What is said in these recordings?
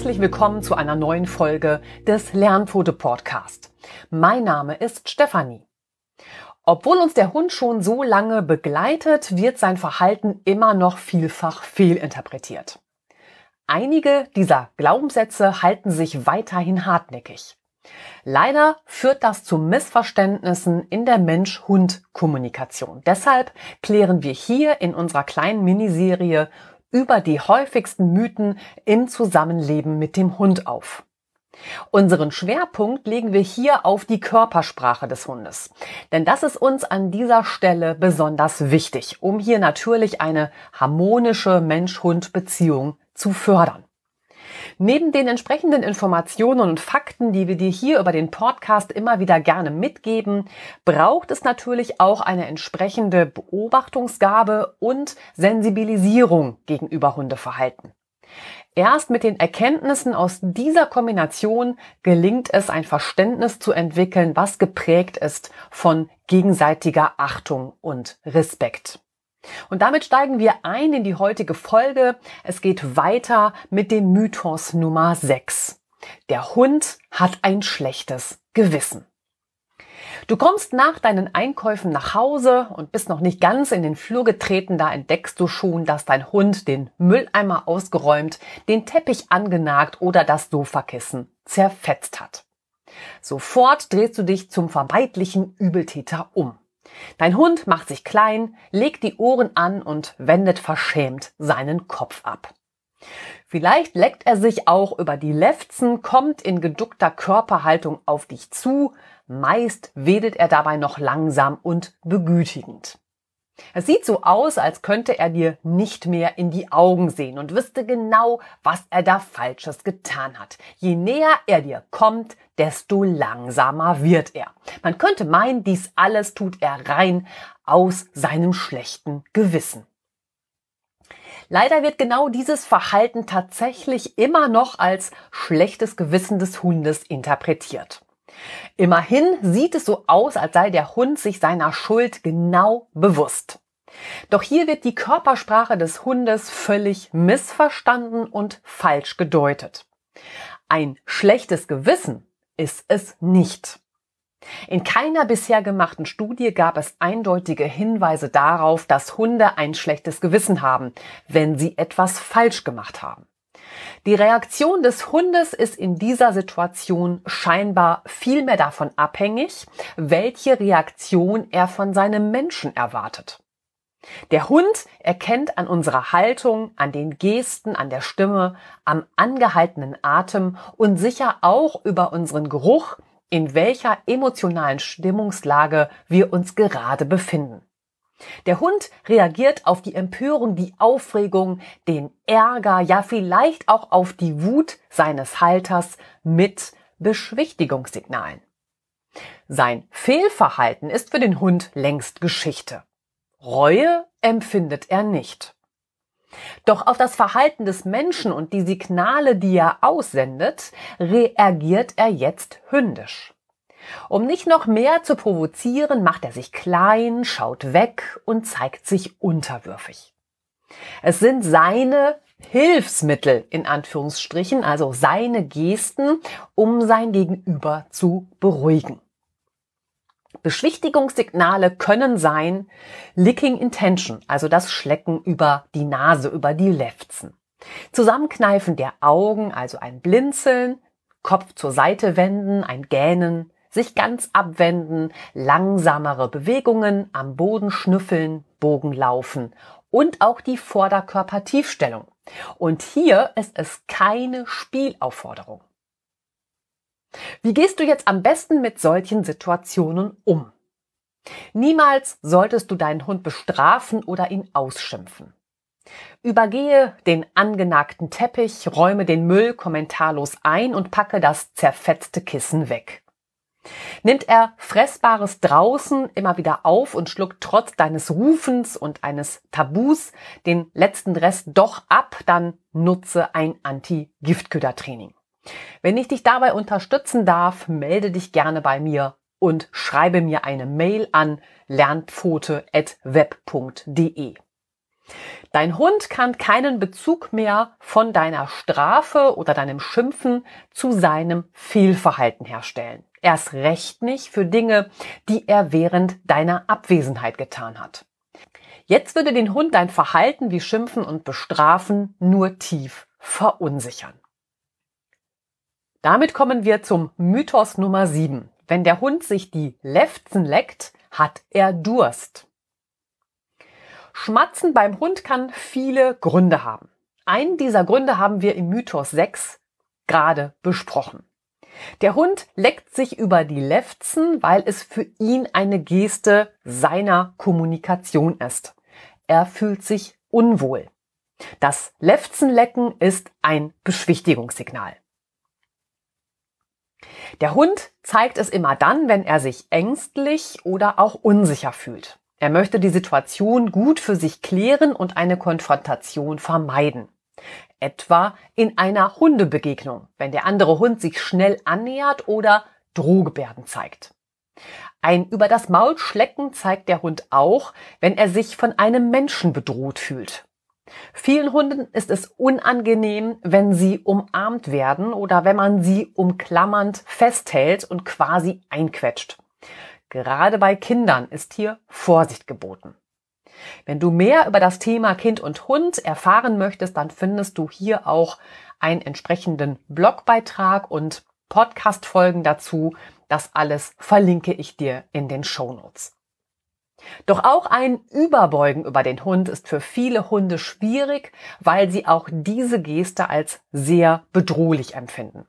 herzlich willkommen zu einer neuen Folge des Lernfoto Podcast. Mein Name ist Stefanie. Obwohl uns der Hund schon so lange begleitet, wird sein Verhalten immer noch vielfach fehlinterpretiert. Einige dieser Glaubenssätze halten sich weiterhin hartnäckig. Leider führt das zu Missverständnissen in der Mensch-Hund-Kommunikation. Deshalb klären wir hier in unserer kleinen Miniserie über die häufigsten Mythen im Zusammenleben mit dem Hund auf. Unseren Schwerpunkt legen wir hier auf die Körpersprache des Hundes. Denn das ist uns an dieser Stelle besonders wichtig, um hier natürlich eine harmonische Mensch-Hund-Beziehung zu fördern. Neben den entsprechenden Informationen und Fakten, die wir dir hier über den Podcast immer wieder gerne mitgeben, braucht es natürlich auch eine entsprechende Beobachtungsgabe und Sensibilisierung gegenüber Hundeverhalten. Erst mit den Erkenntnissen aus dieser Kombination gelingt es, ein Verständnis zu entwickeln, was geprägt ist von gegenseitiger Achtung und Respekt. Und damit steigen wir ein in die heutige Folge. Es geht weiter mit dem Mythos Nummer 6. Der Hund hat ein schlechtes Gewissen. Du kommst nach deinen Einkäufen nach Hause und bist noch nicht ganz in den Flur getreten, da entdeckst du schon, dass dein Hund den Mülleimer ausgeräumt, den Teppich angenagt oder das Sofakissen zerfetzt hat. Sofort drehst du dich zum vermeintlichen Übeltäter um. Dein Hund macht sich klein, legt die Ohren an und wendet verschämt seinen Kopf ab. Vielleicht leckt er sich auch über die Lefzen, kommt in geduckter Körperhaltung auf dich zu, meist wedelt er dabei noch langsam und begütigend. Es sieht so aus, als könnte er dir nicht mehr in die Augen sehen und wüsste genau, was er da Falsches getan hat. Je näher er dir kommt, desto langsamer wird er. Man könnte meinen, dies alles tut er rein aus seinem schlechten Gewissen. Leider wird genau dieses Verhalten tatsächlich immer noch als schlechtes Gewissen des Hundes interpretiert. Immerhin sieht es so aus, als sei der Hund sich seiner Schuld genau bewusst. Doch hier wird die Körpersprache des Hundes völlig missverstanden und falsch gedeutet. Ein schlechtes Gewissen ist es nicht. In keiner bisher gemachten Studie gab es eindeutige Hinweise darauf, dass Hunde ein schlechtes Gewissen haben, wenn sie etwas falsch gemacht haben. Die Reaktion des Hundes ist in dieser Situation scheinbar viel mehr davon abhängig, welche Reaktion er von seinem Menschen erwartet. Der Hund erkennt an unserer Haltung, an den Gesten, an der Stimme, am angehaltenen Atem und sicher auch über unseren Geruch, in welcher emotionalen Stimmungslage wir uns gerade befinden. Der Hund reagiert auf die Empörung, die Aufregung, den Ärger, ja vielleicht auch auf die Wut seines Halters mit Beschwichtigungssignalen. Sein Fehlverhalten ist für den Hund längst Geschichte. Reue empfindet er nicht. Doch auf das Verhalten des Menschen und die Signale, die er aussendet, reagiert er jetzt hündisch. Um nicht noch mehr zu provozieren, macht er sich klein, schaut weg und zeigt sich unterwürfig. Es sind seine Hilfsmittel in Anführungsstrichen, also seine Gesten, um sein Gegenüber zu beruhigen. Beschwichtigungssignale können sein Licking Intention, also das Schlecken über die Nase, über die Lefzen. Zusammenkneifen der Augen, also ein Blinzeln, Kopf zur Seite wenden, ein Gähnen, sich ganz abwenden, langsamere Bewegungen, am Boden schnüffeln, Bogen laufen und auch die Vorderkörpertiefstellung. Und hier ist es keine Spielaufforderung. Wie gehst du jetzt am besten mit solchen Situationen um? Niemals solltest du deinen Hund bestrafen oder ihn ausschimpfen. Übergehe den angenagten Teppich, räume den Müll kommentarlos ein und packe das zerfetzte Kissen weg. Nimmt er Fressbares draußen immer wieder auf und schluckt trotz deines Rufens und eines Tabus den letzten Rest doch ab, dann nutze ein Anti-Giftköder-Training. Wenn ich dich dabei unterstützen darf, melde dich gerne bei mir und schreibe mir eine Mail an lernpfote.web.de. Dein Hund kann keinen Bezug mehr von deiner Strafe oder deinem Schimpfen zu seinem Fehlverhalten herstellen. Erst recht nicht für Dinge, die er während deiner Abwesenheit getan hat. Jetzt würde den Hund dein Verhalten wie Schimpfen und Bestrafen nur tief verunsichern. Damit kommen wir zum Mythos Nummer 7. Wenn der Hund sich die Lefzen leckt, hat er Durst. Schmatzen beim Hund kann viele Gründe haben. Einen dieser Gründe haben wir im Mythos 6 gerade besprochen. Der Hund leckt sich über die Lefzen, weil es für ihn eine Geste seiner Kommunikation ist. Er fühlt sich unwohl. Das Lefzenlecken ist ein Beschwichtigungssignal. Der Hund zeigt es immer dann, wenn er sich ängstlich oder auch unsicher fühlt. Er möchte die Situation gut für sich klären und eine Konfrontation vermeiden. Etwa in einer Hundebegegnung, wenn der andere Hund sich schnell annähert oder Drohgebärden zeigt. Ein über das Maul schlecken zeigt der Hund auch, wenn er sich von einem Menschen bedroht fühlt. Vielen Hunden ist es unangenehm, wenn sie umarmt werden oder wenn man sie umklammernd festhält und quasi einquetscht. Gerade bei Kindern ist hier Vorsicht geboten. Wenn du mehr über das Thema Kind und Hund erfahren möchtest, dann findest du hier auch einen entsprechenden Blogbeitrag und Podcast-Folgen dazu. Das alles verlinke ich dir in den Show Notes. Doch auch ein Überbeugen über den Hund ist für viele Hunde schwierig, weil sie auch diese Geste als sehr bedrohlich empfinden.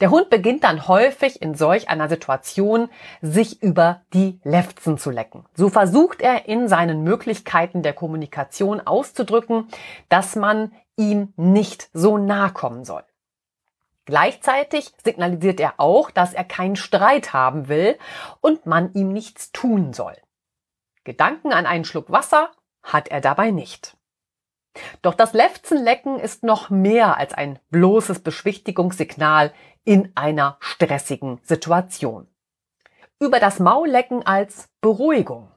Der Hund beginnt dann häufig in solch einer Situation, sich über die Lefzen zu lecken. So versucht er in seinen Möglichkeiten der Kommunikation auszudrücken, dass man ihm nicht so nahe kommen soll. Gleichzeitig signalisiert er auch, dass er keinen Streit haben will und man ihm nichts tun soll. Gedanken an einen Schluck Wasser hat er dabei nicht. Doch das Lefzenlecken ist noch mehr als ein bloßes Beschwichtigungssignal in einer stressigen Situation. Über das Maullecken als Beruhigung.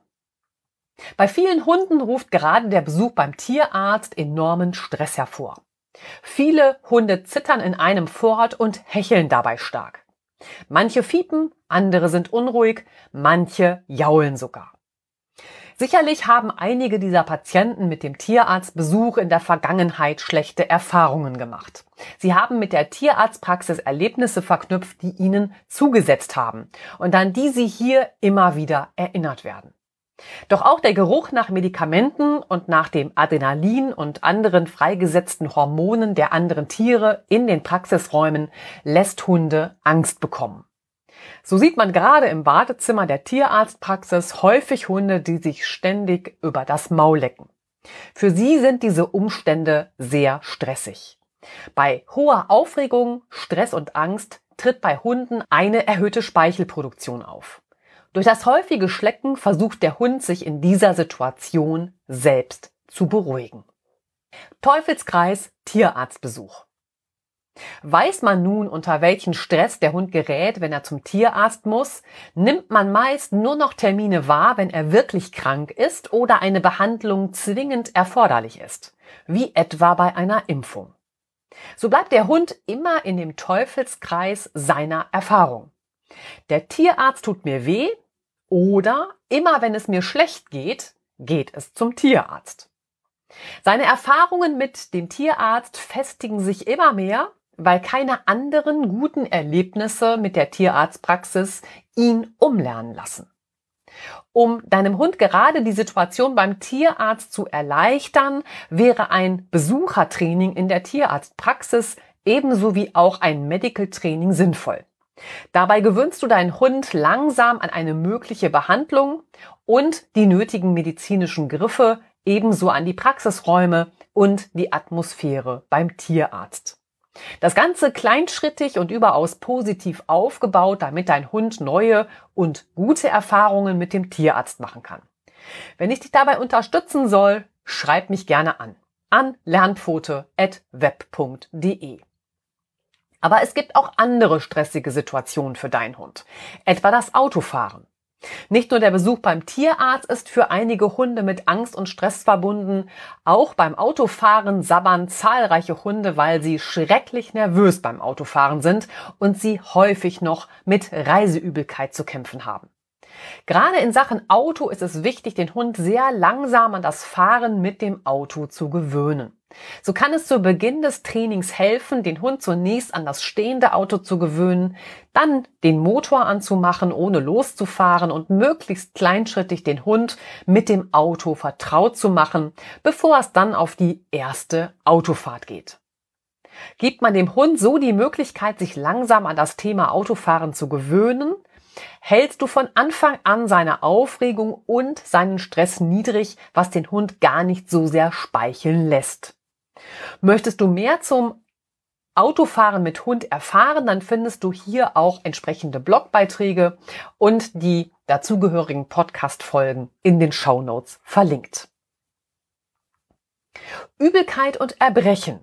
Bei vielen Hunden ruft gerade der Besuch beim Tierarzt enormen Stress hervor. Viele Hunde zittern in einem fort und hecheln dabei stark. Manche fiepen, andere sind unruhig, manche jaulen sogar. Sicherlich haben einige dieser Patienten mit dem Tierarztbesuch in der Vergangenheit schlechte Erfahrungen gemacht. Sie haben mit der Tierarztpraxis Erlebnisse verknüpft, die ihnen zugesetzt haben und an die sie hier immer wieder erinnert werden. Doch auch der Geruch nach Medikamenten und nach dem Adrenalin und anderen freigesetzten Hormonen der anderen Tiere in den Praxisräumen lässt Hunde Angst bekommen. So sieht man gerade im Wartezimmer der Tierarztpraxis häufig Hunde, die sich ständig über das Maul lecken. Für sie sind diese Umstände sehr stressig. Bei hoher Aufregung, Stress und Angst tritt bei Hunden eine erhöhte Speichelproduktion auf. Durch das häufige Schlecken versucht der Hund sich in dieser Situation selbst zu beruhigen. Teufelskreis Tierarztbesuch. Weiß man nun, unter welchen Stress der Hund gerät, wenn er zum Tierarzt muss, nimmt man meist nur noch Termine wahr, wenn er wirklich krank ist oder eine Behandlung zwingend erforderlich ist, wie etwa bei einer Impfung. So bleibt der Hund immer in dem Teufelskreis seiner Erfahrung. Der Tierarzt tut mir weh oder immer wenn es mir schlecht geht, geht es zum Tierarzt. Seine Erfahrungen mit dem Tierarzt festigen sich immer mehr weil keine anderen guten Erlebnisse mit der Tierarztpraxis ihn umlernen lassen. Um deinem Hund gerade die Situation beim Tierarzt zu erleichtern, wäre ein Besuchertraining in der Tierarztpraxis ebenso wie auch ein Medical Training sinnvoll. Dabei gewöhnst du deinen Hund langsam an eine mögliche Behandlung und die nötigen medizinischen Griffe ebenso an die Praxisräume und die Atmosphäre beim Tierarzt. Das Ganze kleinschrittig und überaus positiv aufgebaut, damit dein Hund neue und gute Erfahrungen mit dem Tierarzt machen kann. Wenn ich dich dabei unterstützen soll, schreib mich gerne an. An lernpfote.web.de. Aber es gibt auch andere stressige Situationen für deinen Hund. Etwa das Autofahren. Nicht nur der Besuch beim Tierarzt ist für einige Hunde mit Angst und Stress verbunden, auch beim Autofahren sabbern zahlreiche Hunde, weil sie schrecklich nervös beim Autofahren sind und sie häufig noch mit Reiseübelkeit zu kämpfen haben. Gerade in Sachen Auto ist es wichtig, den Hund sehr langsam an das Fahren mit dem Auto zu gewöhnen. So kann es zu Beginn des Trainings helfen, den Hund zunächst an das stehende Auto zu gewöhnen, dann den Motor anzumachen, ohne loszufahren und möglichst kleinschrittig den Hund mit dem Auto vertraut zu machen, bevor es dann auf die erste Autofahrt geht. Gibt man dem Hund so die Möglichkeit, sich langsam an das Thema Autofahren zu gewöhnen, hältst du von Anfang an seine Aufregung und seinen Stress niedrig, was den Hund gar nicht so sehr speicheln lässt. Möchtest du mehr zum Autofahren mit Hund erfahren, dann findest du hier auch entsprechende Blogbeiträge und die dazugehörigen Podcast-Folgen in den Show Notes verlinkt. Übelkeit und Erbrechen.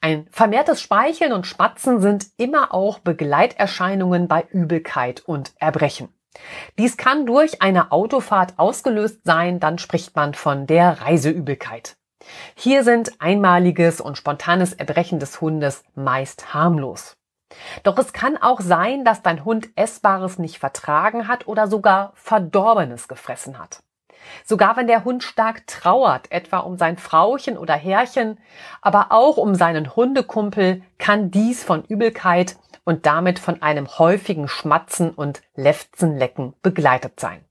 Ein vermehrtes Speicheln und Spatzen sind immer auch Begleiterscheinungen bei Übelkeit und Erbrechen. Dies kann durch eine Autofahrt ausgelöst sein, dann spricht man von der Reiseübelkeit. Hier sind einmaliges und spontanes Erbrechen des Hundes meist harmlos. Doch es kann auch sein, dass dein Hund Essbares nicht vertragen hat oder sogar Verdorbenes gefressen hat. Sogar wenn der Hund stark trauert, etwa um sein Frauchen oder Herrchen, aber auch um seinen Hundekumpel, kann dies von Übelkeit und damit von einem häufigen Schmatzen und Lefzenlecken begleitet sein.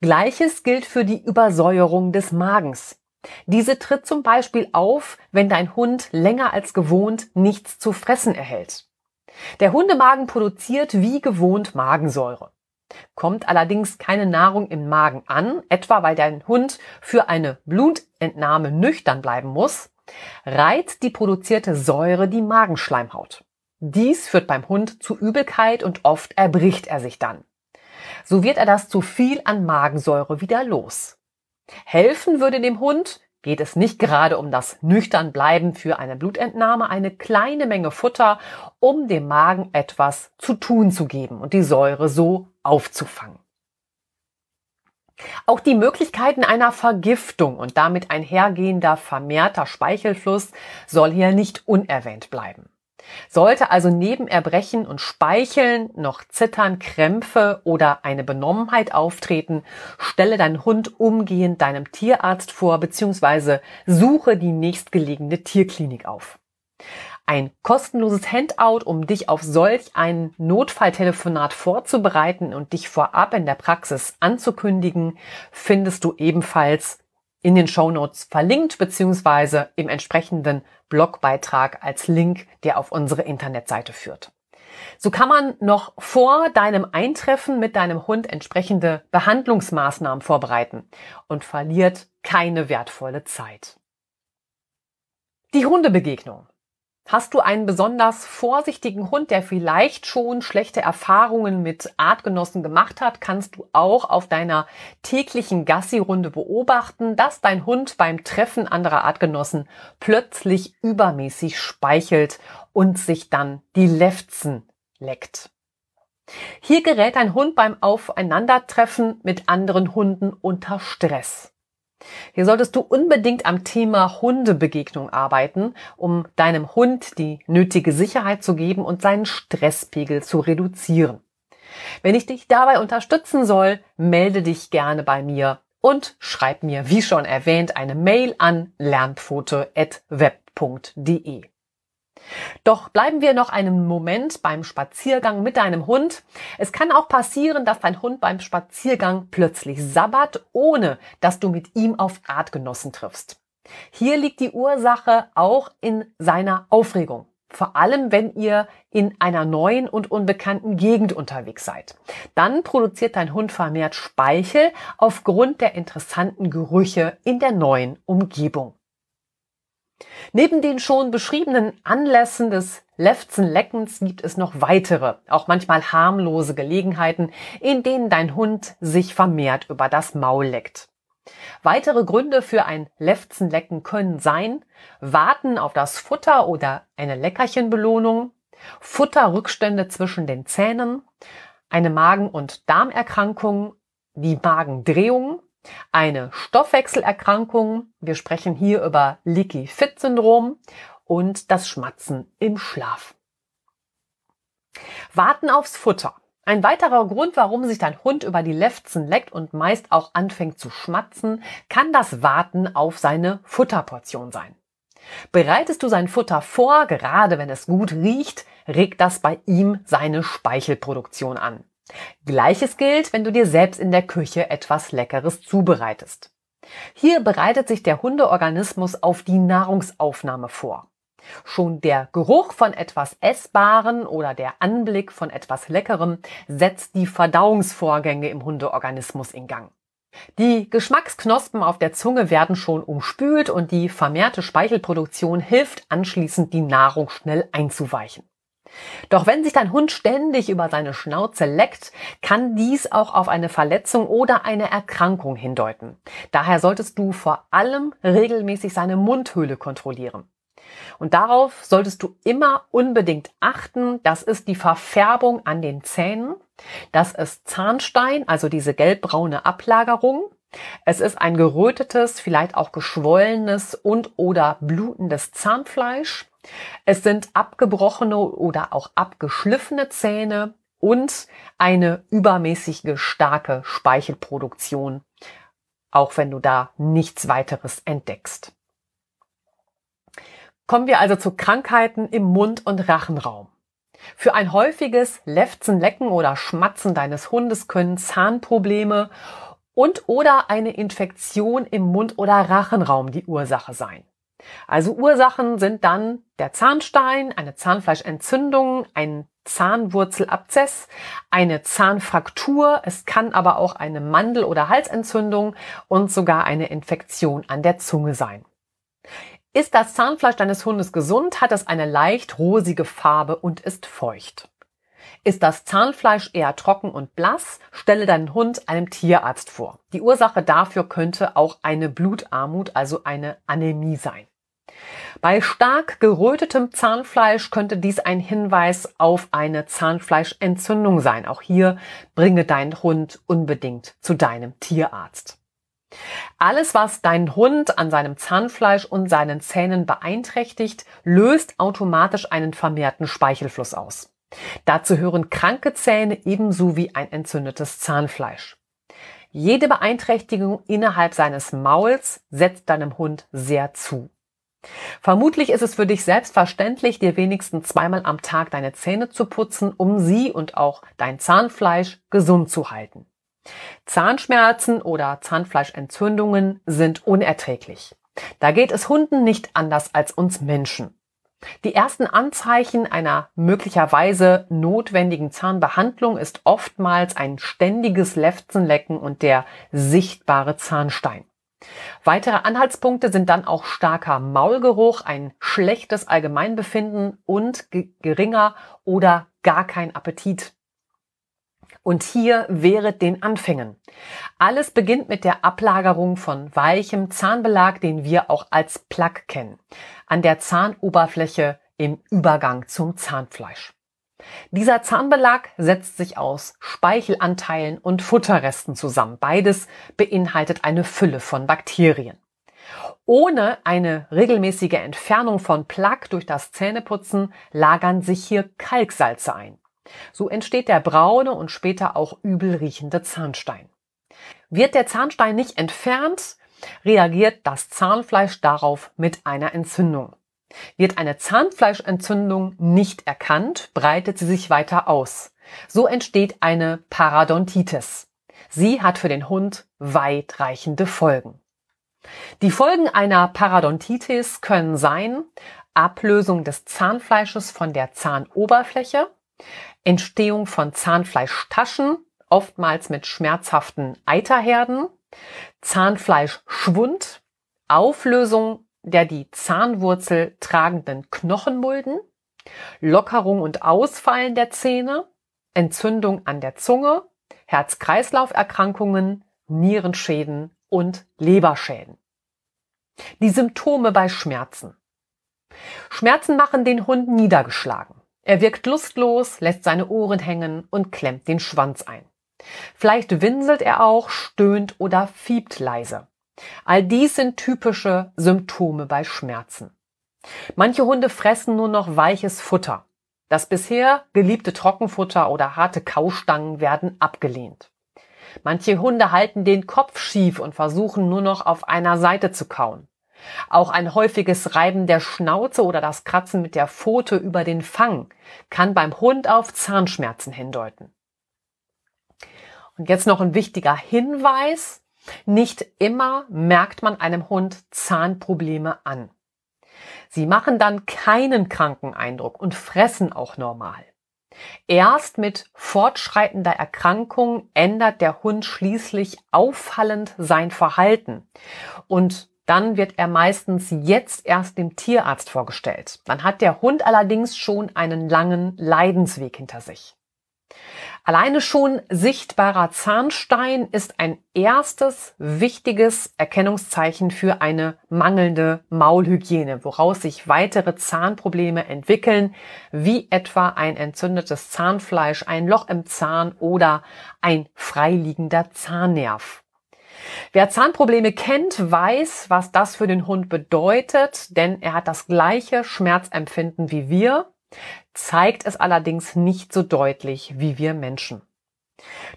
Gleiches gilt für die Übersäuerung des Magens. Diese tritt zum Beispiel auf, wenn dein Hund länger als gewohnt nichts zu fressen erhält. Der Hundemagen produziert wie gewohnt Magensäure. Kommt allerdings keine Nahrung im Magen an, etwa weil dein Hund für eine Blutentnahme nüchtern bleiben muss, reizt die produzierte Säure die Magenschleimhaut. Dies führt beim Hund zu Übelkeit und oft erbricht er sich dann. So wird er das zu viel an Magensäure wieder los. Helfen würde dem Hund, geht es nicht gerade um das nüchtern Bleiben für eine Blutentnahme, eine kleine Menge Futter, um dem Magen etwas zu tun zu geben und die Säure so aufzufangen. Auch die Möglichkeiten einer Vergiftung und damit einhergehender vermehrter Speichelfluss soll hier nicht unerwähnt bleiben. Sollte also neben Erbrechen und Speicheln noch Zittern, Krämpfe oder eine Benommenheit auftreten, stelle deinen Hund umgehend deinem Tierarzt vor bzw. suche die nächstgelegene Tierklinik auf. Ein kostenloses Handout, um dich auf solch ein Notfalltelefonat vorzubereiten und dich vorab in der Praxis anzukündigen, findest du ebenfalls in den Show Notes verlinkt beziehungsweise im entsprechenden Blogbeitrag als Link, der auf unsere Internetseite führt. So kann man noch vor deinem Eintreffen mit deinem Hund entsprechende Behandlungsmaßnahmen vorbereiten und verliert keine wertvolle Zeit. Die Hundebegegnung. Hast du einen besonders vorsichtigen Hund, der vielleicht schon schlechte Erfahrungen mit Artgenossen gemacht hat, kannst du auch auf deiner täglichen Gassi-Runde beobachten, dass dein Hund beim Treffen anderer Artgenossen plötzlich übermäßig speichelt und sich dann die Lefzen leckt. Hier gerät ein Hund beim Aufeinandertreffen mit anderen Hunden unter Stress. Hier solltest du unbedingt am Thema Hundebegegnung arbeiten, um deinem Hund die nötige Sicherheit zu geben und seinen Stresspegel zu reduzieren. Wenn ich dich dabei unterstützen soll, melde dich gerne bei mir und schreib mir, wie schon erwähnt, eine Mail an lernpfote.web.de. Doch bleiben wir noch einen Moment beim Spaziergang mit deinem Hund. Es kann auch passieren, dass dein Hund beim Spaziergang plötzlich sabbert, ohne dass du mit ihm auf Artgenossen triffst. Hier liegt die Ursache auch in seiner Aufregung. Vor allem, wenn ihr in einer neuen und unbekannten Gegend unterwegs seid. Dann produziert dein Hund vermehrt Speichel aufgrund der interessanten Gerüche in der neuen Umgebung. Neben den schon beschriebenen Anlässen des Lefzenleckens gibt es noch weitere, auch manchmal harmlose Gelegenheiten, in denen dein Hund sich vermehrt über das Maul leckt. Weitere Gründe für ein Lefzenlecken können sein, Warten auf das Futter oder eine Leckerchenbelohnung, Futterrückstände zwischen den Zähnen, eine Magen- und Darmerkrankung, die Magendrehung, eine Stoffwechselerkrankung, wir sprechen hier über Leaky Fit Syndrom und das Schmatzen im Schlaf. Warten aufs Futter. Ein weiterer Grund, warum sich dein Hund über die Lefzen leckt und meist auch anfängt zu schmatzen, kann das Warten auf seine Futterportion sein. Bereitest du sein Futter vor, gerade wenn es gut riecht, regt das bei ihm seine Speichelproduktion an. Gleiches gilt, wenn du dir selbst in der Küche etwas Leckeres zubereitest. Hier bereitet sich der Hundeorganismus auf die Nahrungsaufnahme vor. Schon der Geruch von etwas Essbaren oder der Anblick von etwas Leckerem setzt die Verdauungsvorgänge im Hundeorganismus in Gang. Die Geschmacksknospen auf der Zunge werden schon umspült und die vermehrte Speichelproduktion hilft anschließend, die Nahrung schnell einzuweichen. Doch wenn sich dein Hund ständig über seine Schnauze leckt, kann dies auch auf eine Verletzung oder eine Erkrankung hindeuten. Daher solltest du vor allem regelmäßig seine Mundhöhle kontrollieren. Und darauf solltest du immer unbedingt achten. Das ist die Verfärbung an den Zähnen. Das ist Zahnstein, also diese gelbbraune Ablagerung. Es ist ein gerötetes, vielleicht auch geschwollenes und oder blutendes Zahnfleisch. Es sind abgebrochene oder auch abgeschliffene Zähne und eine übermäßige starke Speichelproduktion, auch wenn du da nichts weiteres entdeckst. Kommen wir also zu Krankheiten im Mund- und Rachenraum. Für ein häufiges Lefzen, Lecken oder Schmatzen deines Hundes können Zahnprobleme und oder eine Infektion im Mund- oder Rachenraum die Ursache sein. Also Ursachen sind dann der Zahnstein, eine Zahnfleischentzündung, ein Zahnwurzelabzess, eine Zahnfraktur, es kann aber auch eine Mandel- oder Halsentzündung und sogar eine Infektion an der Zunge sein. Ist das Zahnfleisch deines Hundes gesund, hat es eine leicht rosige Farbe und ist feucht. Ist das Zahnfleisch eher trocken und blass, stelle deinen Hund einem Tierarzt vor. Die Ursache dafür könnte auch eine Blutarmut, also eine Anämie sein. Bei stark gerötetem Zahnfleisch könnte dies ein Hinweis auf eine Zahnfleischentzündung sein. Auch hier bringe deinen Hund unbedingt zu deinem Tierarzt. Alles, was deinen Hund an seinem Zahnfleisch und seinen Zähnen beeinträchtigt, löst automatisch einen vermehrten Speichelfluss aus. Dazu hören kranke Zähne ebenso wie ein entzündetes Zahnfleisch. Jede Beeinträchtigung innerhalb seines Mauls setzt deinem Hund sehr zu. Vermutlich ist es für dich selbstverständlich, dir wenigstens zweimal am Tag deine Zähne zu putzen, um sie und auch dein Zahnfleisch gesund zu halten. Zahnschmerzen oder Zahnfleischentzündungen sind unerträglich. Da geht es Hunden nicht anders als uns Menschen. Die ersten Anzeichen einer möglicherweise notwendigen Zahnbehandlung ist oftmals ein ständiges Lefzenlecken und der sichtbare Zahnstein. Weitere Anhaltspunkte sind dann auch starker Maulgeruch, ein schlechtes Allgemeinbefinden und geringer oder gar kein Appetit. Und hier wäre den Anfängen. Alles beginnt mit der Ablagerung von weichem Zahnbelag, den wir auch als Plaque kennen, an der Zahnoberfläche im Übergang zum Zahnfleisch. Dieser Zahnbelag setzt sich aus Speichelanteilen und Futterresten zusammen. Beides beinhaltet eine Fülle von Bakterien. Ohne eine regelmäßige Entfernung von Plaque durch das Zähneputzen lagern sich hier Kalksalze ein. So entsteht der braune und später auch übel riechende Zahnstein. Wird der Zahnstein nicht entfernt, reagiert das Zahnfleisch darauf mit einer Entzündung. Wird eine Zahnfleischentzündung nicht erkannt, breitet sie sich weiter aus. So entsteht eine Parodontitis. Sie hat für den Hund weitreichende Folgen. Die Folgen einer Parodontitis können sein Ablösung des Zahnfleisches von der Zahnoberfläche, Entstehung von Zahnfleischtaschen, oftmals mit schmerzhaften Eiterherden, Zahnfleischschwund, Auflösung der die Zahnwurzel tragenden Knochenmulden, Lockerung und Ausfallen der Zähne, Entzündung an der Zunge, Herz-Kreislauf-Erkrankungen, Nierenschäden und Leberschäden. Die Symptome bei Schmerzen. Schmerzen machen den Hund niedergeschlagen. Er wirkt lustlos, lässt seine Ohren hängen und klemmt den Schwanz ein. Vielleicht winselt er auch, stöhnt oder fiebt leise. All dies sind typische Symptome bei Schmerzen. Manche Hunde fressen nur noch weiches Futter. Das bisher geliebte Trockenfutter oder harte Kaustangen werden abgelehnt. Manche Hunde halten den Kopf schief und versuchen nur noch auf einer Seite zu kauen. Auch ein häufiges Reiben der Schnauze oder das Kratzen mit der Pfote über den Fang kann beim Hund auf Zahnschmerzen hindeuten. Und jetzt noch ein wichtiger Hinweis. Nicht immer merkt man einem Hund Zahnprobleme an. Sie machen dann keinen kranken Eindruck und fressen auch normal. Erst mit fortschreitender Erkrankung ändert der Hund schließlich auffallend sein Verhalten. Und dann wird er meistens jetzt erst dem Tierarzt vorgestellt. Dann hat der Hund allerdings schon einen langen Leidensweg hinter sich. Alleine schon sichtbarer Zahnstein ist ein erstes wichtiges Erkennungszeichen für eine mangelnde Maulhygiene, woraus sich weitere Zahnprobleme entwickeln, wie etwa ein entzündetes Zahnfleisch, ein Loch im Zahn oder ein freiliegender Zahnnerv. Wer Zahnprobleme kennt, weiß, was das für den Hund bedeutet, denn er hat das gleiche Schmerzempfinden wie wir, zeigt es allerdings nicht so deutlich wie wir Menschen.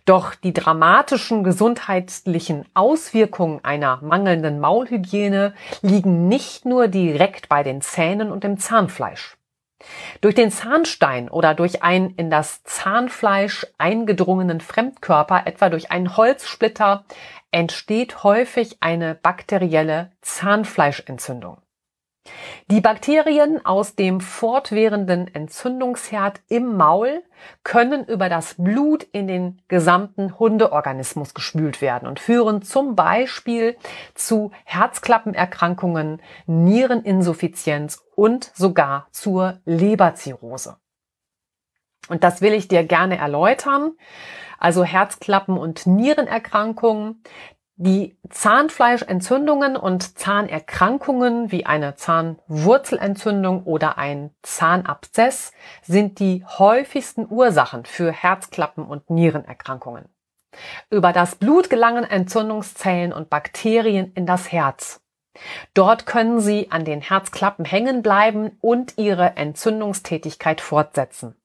Doch die dramatischen gesundheitlichen Auswirkungen einer mangelnden Maulhygiene liegen nicht nur direkt bei den Zähnen und dem Zahnfleisch. Durch den Zahnstein oder durch einen in das Zahnfleisch eingedrungenen Fremdkörper, etwa durch einen Holzsplitter, entsteht häufig eine bakterielle Zahnfleischentzündung. Die Bakterien aus dem fortwährenden Entzündungsherd im Maul können über das Blut in den gesamten Hundeorganismus gespült werden und führen zum Beispiel zu Herzklappenerkrankungen, Niereninsuffizienz und sogar zur Leberzirrhose. Und das will ich dir gerne erläutern. Also Herzklappen- und Nierenerkrankungen, die Zahnfleischentzündungen und Zahnerkrankungen wie eine Zahnwurzelentzündung oder ein Zahnabszess sind die häufigsten Ursachen für Herzklappen- und Nierenerkrankungen. Über das Blut gelangen Entzündungszellen und Bakterien in das Herz. Dort können sie an den Herzklappen hängen bleiben und ihre Entzündungstätigkeit fortsetzen.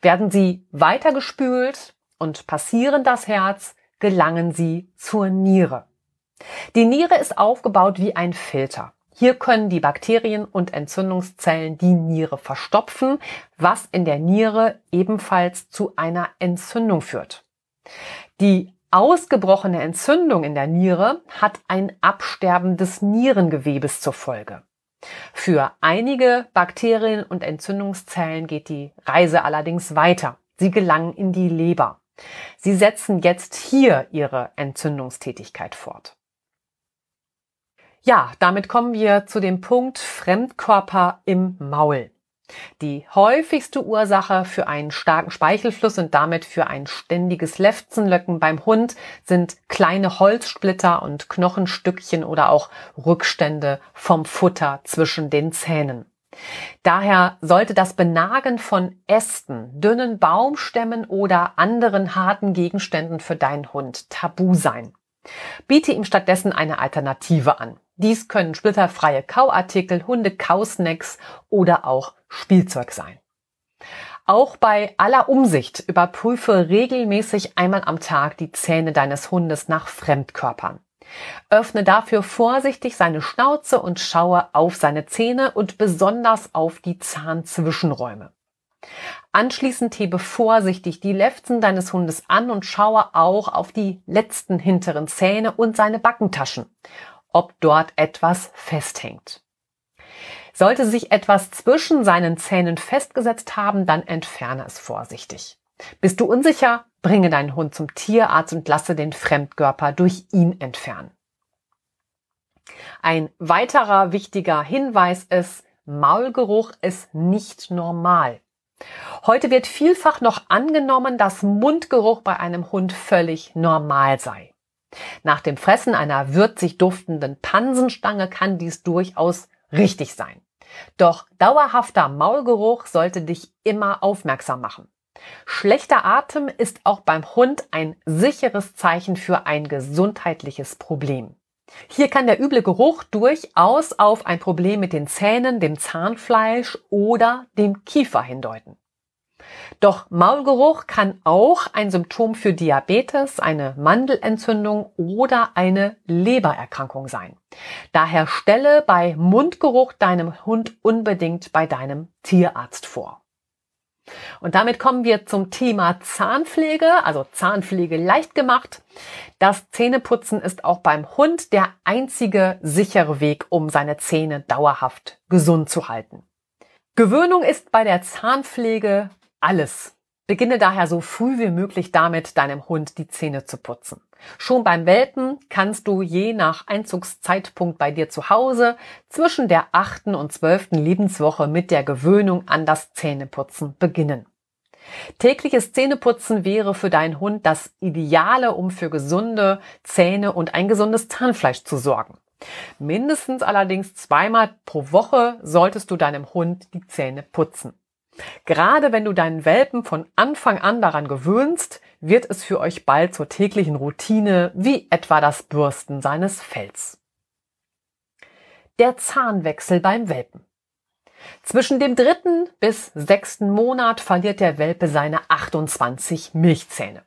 Werden sie weitergespült und passieren das Herz, gelangen sie zur Niere. Die Niere ist aufgebaut wie ein Filter. Hier können die Bakterien und Entzündungszellen die Niere verstopfen, was in der Niere ebenfalls zu einer Entzündung führt. Die ausgebrochene Entzündung in der Niere hat ein Absterben des Nierengewebes zur Folge. Für einige Bakterien und Entzündungszellen geht die Reise allerdings weiter. Sie gelangen in die Leber. Sie setzen jetzt hier ihre Entzündungstätigkeit fort. Ja, damit kommen wir zu dem Punkt Fremdkörper im Maul. Die häufigste Ursache für einen starken Speichelfluss und damit für ein ständiges Lefzenlöcken beim Hund sind kleine Holzsplitter und Knochenstückchen oder auch Rückstände vom Futter zwischen den Zähnen. Daher sollte das Benagen von Ästen, dünnen Baumstämmen oder anderen harten Gegenständen für deinen Hund tabu sein. Biete ihm stattdessen eine Alternative an. Dies können splitterfreie Kauartikel, Hunde-Kausnacks oder auch Spielzeug sein. Auch bei aller Umsicht überprüfe regelmäßig einmal am Tag die Zähne deines Hundes nach Fremdkörpern. Öffne dafür vorsichtig seine Schnauze und schaue auf seine Zähne und besonders auf die Zahnzwischenräume. Anschließend hebe vorsichtig die Lefzen deines Hundes an und schaue auch auf die letzten hinteren Zähne und seine Backentaschen, ob dort etwas festhängt. Sollte sich etwas zwischen seinen Zähnen festgesetzt haben, dann entferne es vorsichtig. Bist du unsicher? Bringe deinen Hund zum Tierarzt und lasse den Fremdkörper durch ihn entfernen. Ein weiterer wichtiger Hinweis ist, Maulgeruch ist nicht normal. Heute wird vielfach noch angenommen, dass Mundgeruch bei einem Hund völlig normal sei. Nach dem Fressen einer würzig duftenden Pansenstange kann dies durchaus richtig sein. Doch dauerhafter Maulgeruch sollte dich immer aufmerksam machen. Schlechter Atem ist auch beim Hund ein sicheres Zeichen für ein gesundheitliches Problem. Hier kann der üble Geruch durchaus auf ein Problem mit den Zähnen, dem Zahnfleisch oder dem Kiefer hindeuten. Doch Maulgeruch kann auch ein Symptom für Diabetes, eine Mandelentzündung oder eine Lebererkrankung sein. Daher stelle bei Mundgeruch deinem Hund unbedingt bei deinem Tierarzt vor. Und damit kommen wir zum Thema Zahnpflege, also Zahnpflege leicht gemacht. Das Zähneputzen ist auch beim Hund der einzige sichere Weg, um seine Zähne dauerhaft gesund zu halten. Gewöhnung ist bei der Zahnpflege alles. Beginne daher so früh wie möglich damit, deinem Hund die Zähne zu putzen. Schon beim Welpen kannst du je nach Einzugszeitpunkt bei dir zu Hause zwischen der achten und zwölften Lebenswoche mit der Gewöhnung an das Zähneputzen beginnen. Tägliches Zähneputzen wäre für deinen Hund das Ideale, um für gesunde Zähne und ein gesundes Zahnfleisch zu sorgen. Mindestens allerdings zweimal pro Woche solltest du deinem Hund die Zähne putzen. Gerade wenn du deinen Welpen von Anfang an daran gewöhnst, wird es für euch bald zur täglichen Routine, wie etwa das Bürsten seines Fells. Der Zahnwechsel beim Welpen. Zwischen dem dritten bis sechsten Monat verliert der Welpe seine 28 Milchzähne.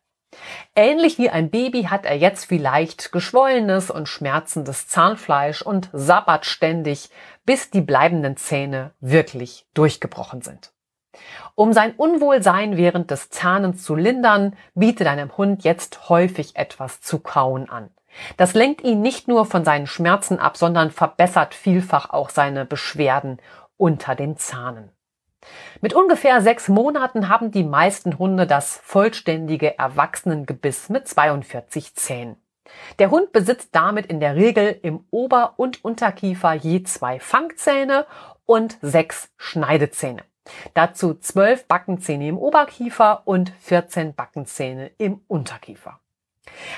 Ähnlich wie ein Baby hat er jetzt vielleicht geschwollenes und schmerzendes Zahnfleisch und sabbert ständig, bis die bleibenden Zähne wirklich durchgebrochen sind. Um sein Unwohlsein während des Zahnens zu lindern, biete deinem Hund jetzt häufig etwas zu kauen an. Das lenkt ihn nicht nur von seinen Schmerzen ab, sondern verbessert vielfach auch seine Beschwerden unter den Zahnen. Mit ungefähr sechs Monaten haben die meisten Hunde das vollständige Erwachsenengebiss mit 42 Zähnen. Der Hund besitzt damit in der Regel im Ober- und Unterkiefer je zwei Fangzähne und sechs Schneidezähne. Dazu 12 Backenzähne im Oberkiefer und 14 Backenzähne im Unterkiefer.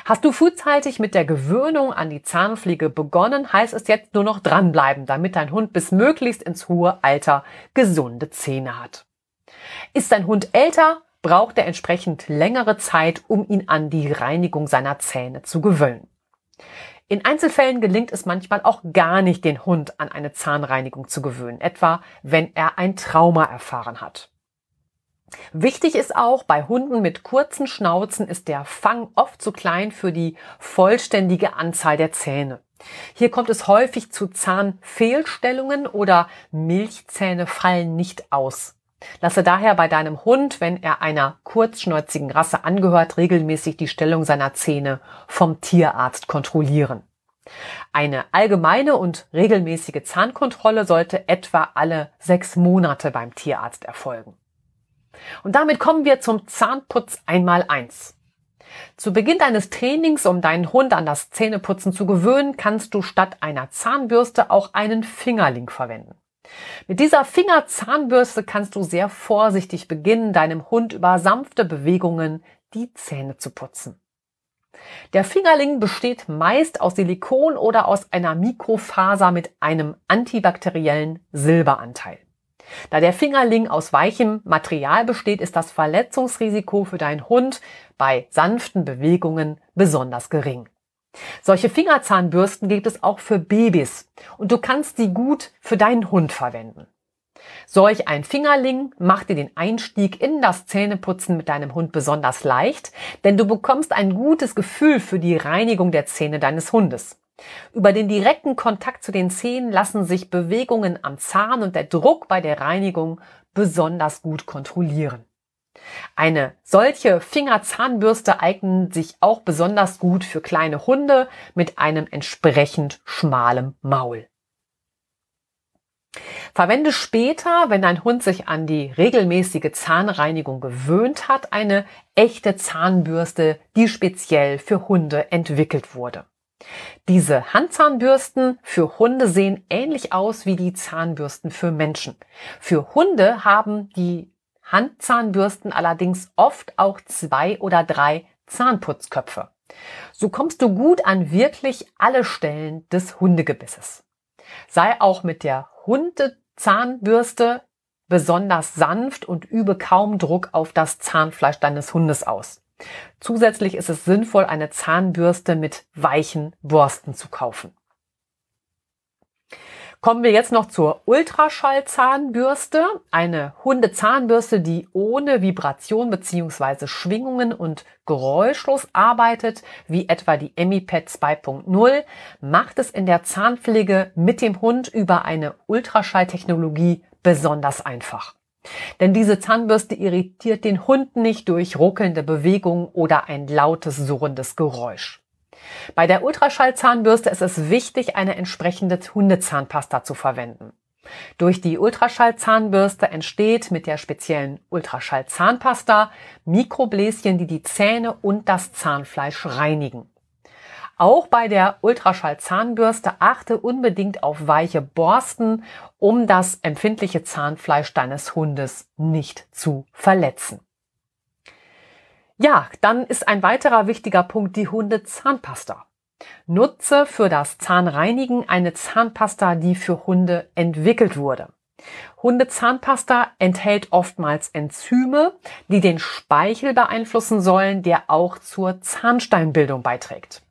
Hast du frühzeitig mit der Gewöhnung an die Zahnpflege begonnen, heißt es jetzt nur noch dranbleiben, damit dein Hund bis möglichst ins hohe Alter gesunde Zähne hat. Ist dein Hund älter, braucht er entsprechend längere Zeit, um ihn an die Reinigung seiner Zähne zu gewöhnen. In Einzelfällen gelingt es manchmal auch gar nicht, den Hund an eine Zahnreinigung zu gewöhnen, etwa wenn er ein Trauma erfahren hat. Wichtig ist auch, bei Hunden mit kurzen Schnauzen ist der Fang oft zu klein für die vollständige Anzahl der Zähne. Hier kommt es häufig zu Zahnfehlstellungen oder Milchzähne fallen nicht aus. Lasse daher bei deinem Hund, wenn er einer kurzschnäuzigen Rasse angehört, regelmäßig die Stellung seiner Zähne vom Tierarzt kontrollieren. Eine allgemeine und regelmäßige Zahnkontrolle sollte etwa alle sechs Monate beim Tierarzt erfolgen. Und damit kommen wir zum Zahnputz einmal eins. Zu Beginn deines Trainings, um deinen Hund an das Zähneputzen zu gewöhnen, kannst du statt einer Zahnbürste auch einen Fingerling verwenden. Mit dieser Fingerzahnbürste kannst du sehr vorsichtig beginnen, deinem Hund über sanfte Bewegungen die Zähne zu putzen. Der Fingerling besteht meist aus Silikon oder aus einer Mikrofaser mit einem antibakteriellen Silberanteil. Da der Fingerling aus weichem Material besteht, ist das Verletzungsrisiko für deinen Hund bei sanften Bewegungen besonders gering. Solche Fingerzahnbürsten gibt es auch für Babys und du kannst sie gut für deinen Hund verwenden. Solch ein Fingerling macht dir den Einstieg in das Zähneputzen mit deinem Hund besonders leicht, denn du bekommst ein gutes Gefühl für die Reinigung der Zähne deines Hundes. Über den direkten Kontakt zu den Zähnen lassen sich Bewegungen am Zahn und der Druck bei der Reinigung besonders gut kontrollieren. Eine solche Fingerzahnbürste eignet sich auch besonders gut für kleine Hunde mit einem entsprechend schmalem Maul. Verwende später, wenn dein Hund sich an die regelmäßige Zahnreinigung gewöhnt hat, eine echte Zahnbürste, die speziell für Hunde entwickelt wurde. Diese Handzahnbürsten für Hunde sehen ähnlich aus wie die Zahnbürsten für Menschen. Für Hunde haben die Handzahnbürsten allerdings oft auch zwei oder drei Zahnputzköpfe. So kommst du gut an wirklich alle Stellen des Hundegebisses. Sei auch mit der Hunde Zahnbürste besonders sanft und übe kaum Druck auf das Zahnfleisch deines Hundes aus. Zusätzlich ist es sinnvoll, eine Zahnbürste mit weichen Borsten zu kaufen. Kommen wir jetzt noch zur Ultraschallzahnbürste. Eine Hundezahnbürste, die ohne Vibration bzw. Schwingungen und geräuschlos arbeitet, wie etwa die EmiPad 2.0, macht es in der Zahnpflege mit dem Hund über eine Ultraschalltechnologie besonders einfach. Denn diese Zahnbürste irritiert den Hund nicht durch ruckelnde Bewegungen oder ein lautes, surrendes Geräusch. Bei der Ultraschallzahnbürste ist es wichtig, eine entsprechende Hundezahnpasta zu verwenden. Durch die Ultraschallzahnbürste entsteht mit der speziellen Ultraschallzahnpasta Mikrobläschen, die die Zähne und das Zahnfleisch reinigen. Auch bei der Ultraschallzahnbürste achte unbedingt auf weiche Borsten, um das empfindliche Zahnfleisch deines Hundes nicht zu verletzen. Ja, dann ist ein weiterer wichtiger Punkt die Hundezahnpasta. Nutze für das Zahnreinigen eine Zahnpasta, die für Hunde entwickelt wurde. Hundezahnpasta enthält oftmals Enzyme, die den Speichel beeinflussen sollen, der auch zur Zahnsteinbildung beiträgt.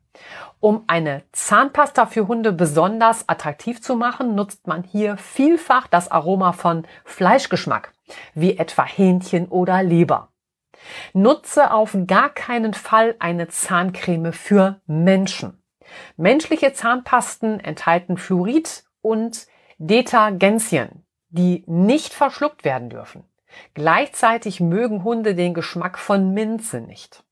Um eine Zahnpasta für Hunde besonders attraktiv zu machen, nutzt man hier vielfach das Aroma von Fleischgeschmack, wie etwa Hähnchen oder Leber. Nutze auf gar keinen Fall eine Zahncreme für Menschen. Menschliche Zahnpasten enthalten Fluorid und Detagensien, die nicht verschluckt werden dürfen. Gleichzeitig mögen Hunde den Geschmack von Minze nicht.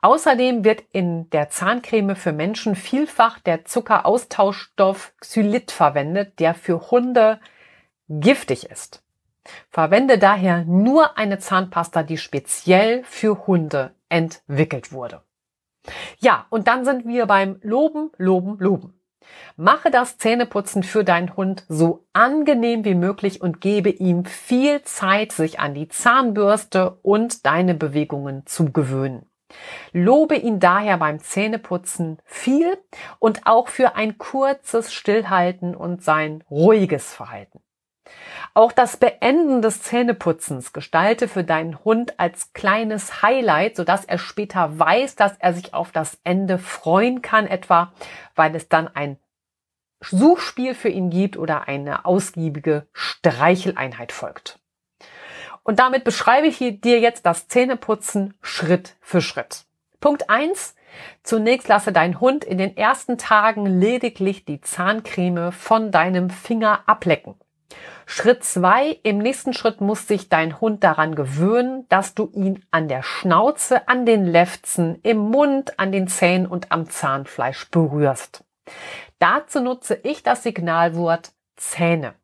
Außerdem wird in der Zahncreme für Menschen vielfach der Zuckeraustauschstoff Xylit verwendet, der für Hunde giftig ist. Verwende daher nur eine Zahnpasta, die speziell für Hunde entwickelt wurde. Ja, und dann sind wir beim Loben, Loben, Loben. Mache das Zähneputzen für deinen Hund so angenehm wie möglich und gebe ihm viel Zeit, sich an die Zahnbürste und deine Bewegungen zu gewöhnen. Lobe ihn daher beim Zähneputzen viel und auch für ein kurzes Stillhalten und sein ruhiges Verhalten. Auch das Beenden des Zähneputzens gestalte für deinen Hund als kleines Highlight, sodass er später weiß, dass er sich auf das Ende freuen kann, etwa weil es dann ein Suchspiel für ihn gibt oder eine ausgiebige Streicheleinheit folgt. Und damit beschreibe ich dir jetzt das Zähneputzen Schritt für Schritt. Punkt eins: Zunächst lasse dein Hund in den ersten Tagen lediglich die Zahncreme von deinem Finger ablecken. Schritt zwei: Im nächsten Schritt muss sich dein Hund daran gewöhnen, dass du ihn an der Schnauze, an den Lefzen, im Mund, an den Zähnen und am Zahnfleisch berührst. Dazu nutze ich das Signalwort Zähne.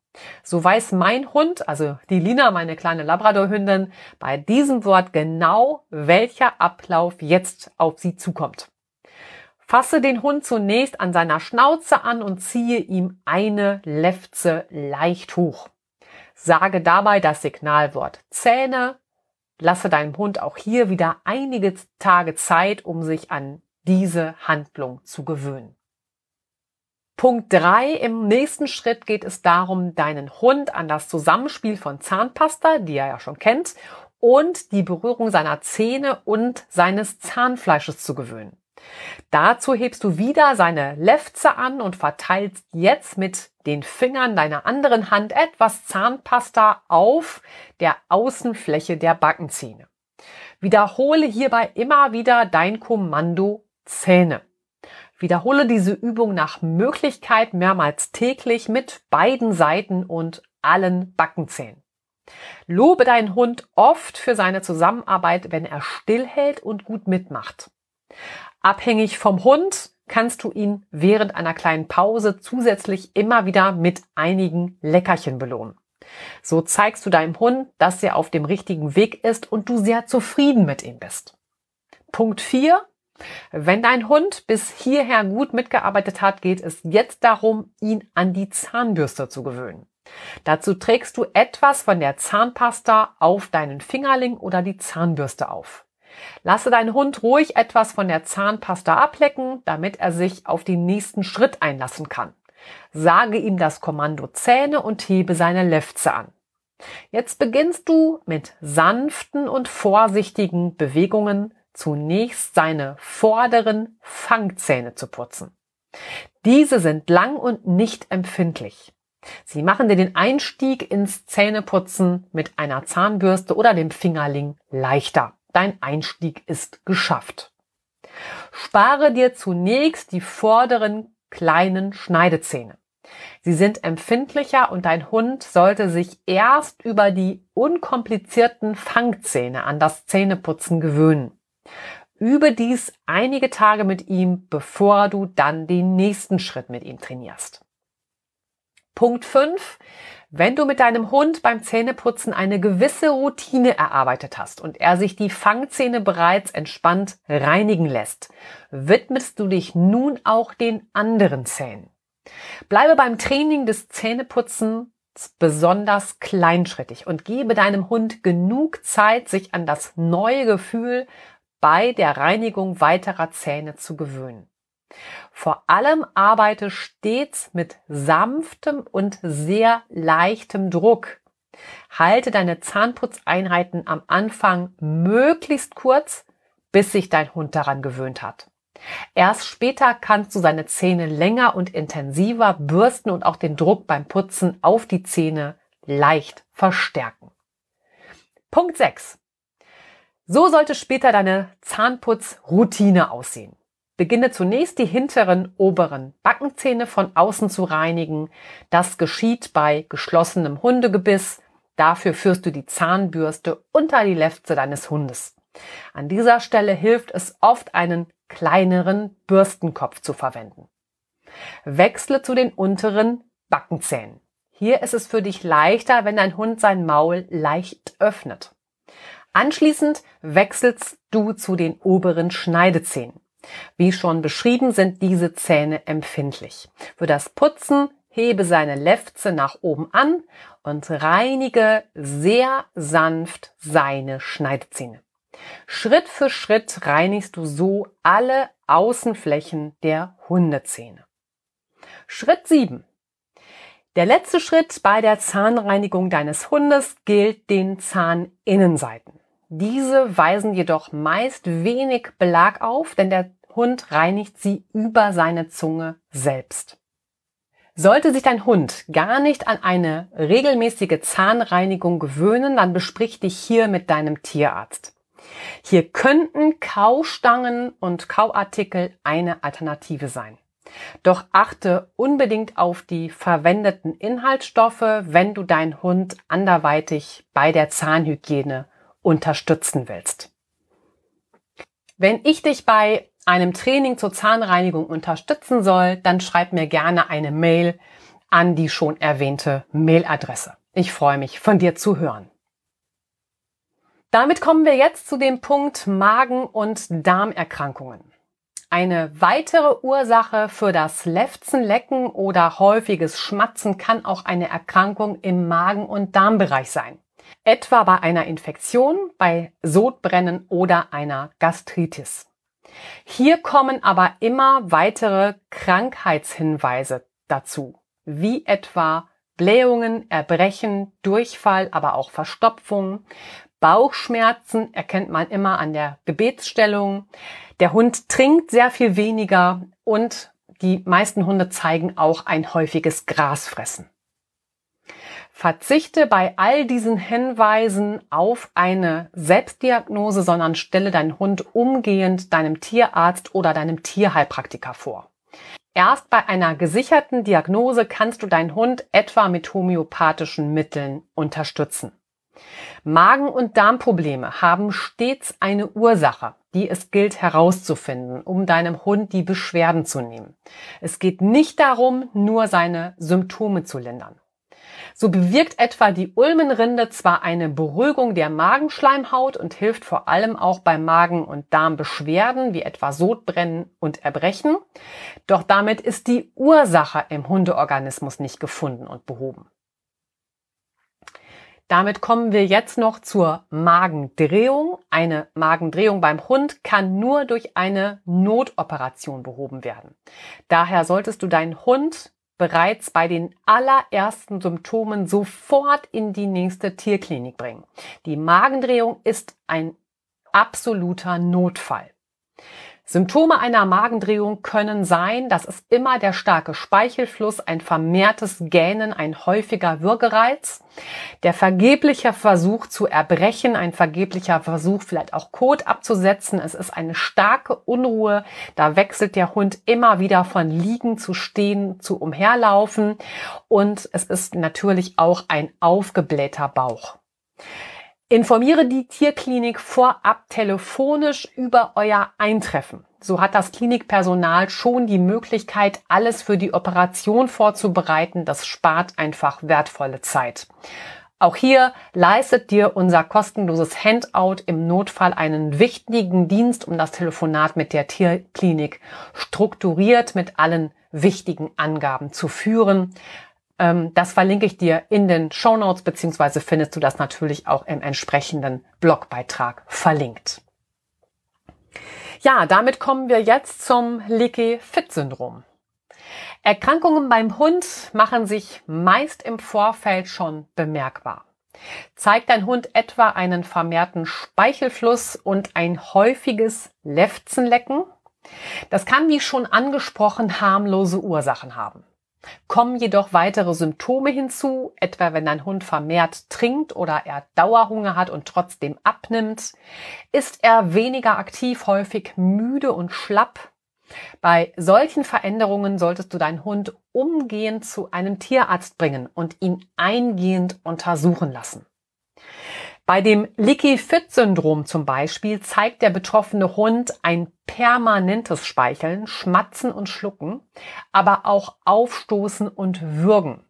So weiß mein Hund, also die Lina, meine kleine Labradorhündin, bei diesem Wort genau, welcher Ablauf jetzt auf sie zukommt. Fasse den Hund zunächst an seiner Schnauze an und ziehe ihm eine Lefze leicht hoch. Sage dabei das Signalwort Zähne. Lasse deinem Hund auch hier wieder einige Tage Zeit, um sich an diese Handlung zu gewöhnen. Punkt drei: Im nächsten Schritt geht es darum, deinen Hund an das Zusammenspiel von Zahnpasta, die er ja schon kennt, und die Berührung seiner Zähne und seines Zahnfleisches zu gewöhnen. Dazu hebst du wieder seine Lefze an und verteilst jetzt mit den Fingern deiner anderen Hand etwas Zahnpasta auf der Außenfläche der Backenzähne. Wiederhole hierbei immer wieder dein Kommando Zähne. Wiederhole diese Übung nach Möglichkeit mehrmals täglich mit beiden Seiten und allen Backenzähnen. Lobe deinen Hund oft für seine Zusammenarbeit, wenn er stillhält und gut mitmacht. Abhängig vom Hund kannst du ihn während einer kleinen Pause zusätzlich immer wieder mit einigen Leckerchen belohnen. So zeigst du deinem Hund, dass er auf dem richtigen Weg ist und du sehr zufrieden mit ihm bist. Punkt 4. Wenn dein Hund bis hierher gut mitgearbeitet hat, geht es jetzt darum, ihn an die Zahnbürste zu gewöhnen. Dazu trägst du etwas von der Zahnpasta auf deinen Fingerling oder die Zahnbürste auf. Lasse deinen Hund ruhig etwas von der Zahnpasta ablecken, damit er sich auf den nächsten Schritt einlassen kann. Sage ihm das Kommando Zähne und hebe seine Lefze an. Jetzt beginnst du mit sanften und vorsichtigen Bewegungen zunächst seine vorderen Fangzähne zu putzen. Diese sind lang und nicht empfindlich. Sie machen dir den Einstieg ins Zähneputzen mit einer Zahnbürste oder dem Fingerling leichter. Dein Einstieg ist geschafft. Spare dir zunächst die vorderen kleinen Schneidezähne. Sie sind empfindlicher und dein Hund sollte sich erst über die unkomplizierten Fangzähne an das Zähneputzen gewöhnen. Übe dies einige Tage mit ihm, bevor du dann den nächsten Schritt mit ihm trainierst. Punkt 5. Wenn du mit deinem Hund beim Zähneputzen eine gewisse Routine erarbeitet hast und er sich die Fangzähne bereits entspannt reinigen lässt, widmest du dich nun auch den anderen Zähnen. Bleibe beim Training des Zähneputzens besonders kleinschrittig und gebe deinem Hund genug Zeit, sich an das neue Gefühl bei der Reinigung weiterer Zähne zu gewöhnen. Vor allem arbeite stets mit sanftem und sehr leichtem Druck. Halte deine Zahnputzeinheiten am Anfang möglichst kurz, bis sich dein Hund daran gewöhnt hat. Erst später kannst du seine Zähne länger und intensiver bürsten und auch den Druck beim Putzen auf die Zähne leicht verstärken. Punkt 6. So sollte später deine Zahnputzroutine aussehen. Beginne zunächst die hinteren oberen Backenzähne von außen zu reinigen. Das geschieht bei geschlossenem Hundegebiss. Dafür führst du die Zahnbürste unter die Lefze deines Hundes. An dieser Stelle hilft es oft, einen kleineren Bürstenkopf zu verwenden. Wechsle zu den unteren Backenzähnen. Hier ist es für dich leichter, wenn dein Hund sein Maul leicht öffnet. Anschließend wechselst du zu den oberen Schneidezähnen. Wie schon beschrieben sind diese Zähne empfindlich. Für das Putzen hebe seine Lefze nach oben an und reinige sehr sanft seine Schneidezähne. Schritt für Schritt reinigst du so alle Außenflächen der Hundezähne. Schritt 7. Der letzte Schritt bei der Zahnreinigung deines Hundes gilt den Zahninnenseiten. Diese weisen jedoch meist wenig Belag auf, denn der Hund reinigt sie über seine Zunge selbst. Sollte sich dein Hund gar nicht an eine regelmäßige Zahnreinigung gewöhnen, dann besprich dich hier mit deinem Tierarzt. Hier könnten Kaustangen und Kauartikel eine Alternative sein. Doch achte unbedingt auf die verwendeten Inhaltsstoffe, wenn du deinen Hund anderweitig bei der Zahnhygiene unterstützen willst. Wenn ich dich bei einem Training zur Zahnreinigung unterstützen soll, dann schreib mir gerne eine Mail an die schon erwähnte Mailadresse. Ich freue mich, von dir zu hören. Damit kommen wir jetzt zu dem Punkt Magen- und Darmerkrankungen. Eine weitere Ursache für das Lefzenlecken oder häufiges Schmatzen kann auch eine Erkrankung im Magen- und Darmbereich sein. Etwa bei einer Infektion, bei Sodbrennen oder einer Gastritis. Hier kommen aber immer weitere Krankheitshinweise dazu, wie etwa Blähungen, Erbrechen, Durchfall, aber auch Verstopfung, Bauchschmerzen erkennt man immer an der Gebetsstellung. Der Hund trinkt sehr viel weniger und die meisten Hunde zeigen auch ein häufiges Grasfressen. Verzichte bei all diesen Hinweisen auf eine Selbstdiagnose, sondern stelle deinen Hund umgehend deinem Tierarzt oder deinem Tierheilpraktiker vor. Erst bei einer gesicherten Diagnose kannst du deinen Hund etwa mit homöopathischen Mitteln unterstützen. Magen- und Darmprobleme haben stets eine Ursache, die es gilt herauszufinden, um deinem Hund die Beschwerden zu nehmen. Es geht nicht darum, nur seine Symptome zu lindern. So bewirkt etwa die Ulmenrinde zwar eine Beruhigung der Magenschleimhaut und hilft vor allem auch bei Magen- und Darmbeschwerden wie etwa Sodbrennen und Erbrechen, doch damit ist die Ursache im Hundeorganismus nicht gefunden und behoben. Damit kommen wir jetzt noch zur Magendrehung. Eine Magendrehung beim Hund kann nur durch eine Notoperation behoben werden. Daher solltest du deinen Hund bereits bei den allerersten Symptomen sofort in die nächste Tierklinik bringen. Die Magendrehung ist ein absoluter Notfall. Symptome einer Magendrehung können sein, dass es immer der starke Speichelfluss, ein vermehrtes Gähnen, ein häufiger Würgereiz, der vergebliche Versuch zu erbrechen, ein vergeblicher Versuch vielleicht auch Kot abzusetzen. Es ist eine starke Unruhe. Da wechselt der Hund immer wieder von liegen zu stehen zu umherlaufen und es ist natürlich auch ein aufgeblähter Bauch. Informiere die Tierklinik vorab telefonisch über euer Eintreffen. So hat das Klinikpersonal schon die Möglichkeit, alles für die Operation vorzubereiten. Das spart einfach wertvolle Zeit. Auch hier leistet dir unser kostenloses Handout im Notfall einen wichtigen Dienst, um das Telefonat mit der Tierklinik strukturiert mit allen wichtigen Angaben zu führen. Ähm, das verlinke ich dir in den Show Notes, beziehungsweise findest du das natürlich auch im entsprechenden Blogbeitrag verlinkt. Ja, damit kommen wir jetzt zum Leaky-Fit-Syndrom. Erkrankungen beim Hund machen sich meist im Vorfeld schon bemerkbar. Zeigt dein Hund etwa einen vermehrten Speichelfluss und ein häufiges Lefzenlecken? Das kann, wie schon angesprochen, harmlose Ursachen haben. Kommen jedoch weitere Symptome hinzu, etwa wenn dein Hund vermehrt trinkt oder er Dauerhunger hat und trotzdem abnimmt, ist er weniger aktiv, häufig müde und schlapp. Bei solchen Veränderungen solltest du deinen Hund umgehend zu einem Tierarzt bringen und ihn eingehend untersuchen lassen. Bei dem Leaky-Fit-Syndrom zum Beispiel zeigt der betroffene Hund ein permanentes Speicheln, Schmatzen und Schlucken, aber auch Aufstoßen und Würgen.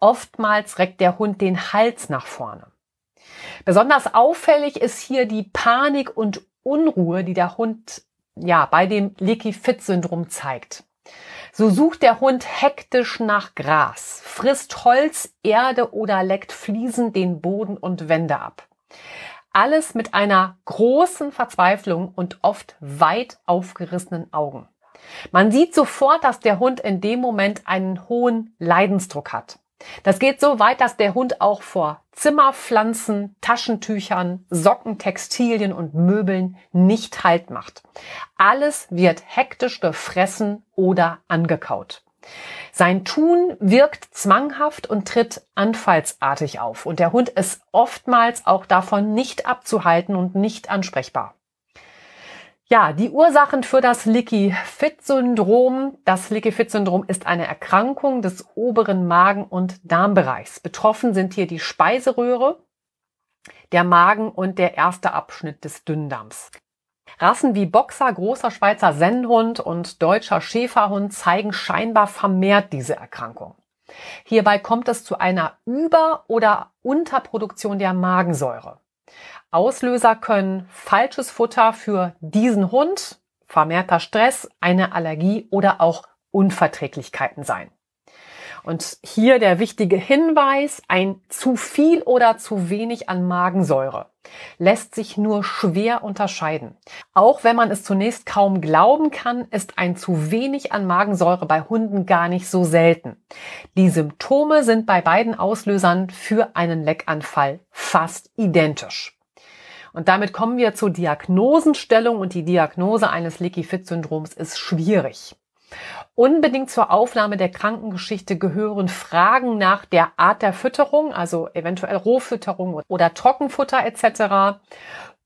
Oftmals reckt der Hund den Hals nach vorne. Besonders auffällig ist hier die Panik und Unruhe, die der Hund ja bei dem Leaky-Fit-Syndrom zeigt. So sucht der Hund hektisch nach Gras, frisst Holz, Erde oder leckt Fliesen den Boden und Wände ab. Alles mit einer großen Verzweiflung und oft weit aufgerissenen Augen. Man sieht sofort, dass der Hund in dem Moment einen hohen Leidensdruck hat. Das geht so weit, dass der Hund auch vor Zimmerpflanzen, Taschentüchern, Socken, Textilien und Möbeln nicht Halt macht. Alles wird hektisch gefressen oder angekaut. Sein Tun wirkt zwanghaft und tritt anfallsartig auf und der Hund ist oftmals auch davon nicht abzuhalten und nicht ansprechbar. Ja, die Ursachen für das Leaky-Fit-Syndrom. Das Leaky-Fit-Syndrom ist eine Erkrankung des oberen Magen- und Darmbereichs. Betroffen sind hier die Speiseröhre, der Magen und der erste Abschnitt des Dünndarms. Rassen wie Boxer, großer Schweizer Sennhund und deutscher Schäferhund zeigen scheinbar vermehrt diese Erkrankung. Hierbei kommt es zu einer Über- oder Unterproduktion der Magensäure. Auslöser können falsches Futter für diesen Hund, vermehrter Stress, eine Allergie oder auch Unverträglichkeiten sein. Und hier der wichtige Hinweis, ein zu viel oder zu wenig an Magensäure lässt sich nur schwer unterscheiden. Auch wenn man es zunächst kaum glauben kann, ist ein zu wenig an Magensäure bei Hunden gar nicht so selten. Die Symptome sind bei beiden Auslösern für einen Leckanfall fast identisch. Und damit kommen wir zur Diagnosenstellung und die Diagnose eines Leaky Fit Syndroms ist schwierig. Unbedingt zur Aufnahme der Krankengeschichte gehören Fragen nach der Art der Fütterung, also eventuell Rohfütterung oder Trockenfutter etc.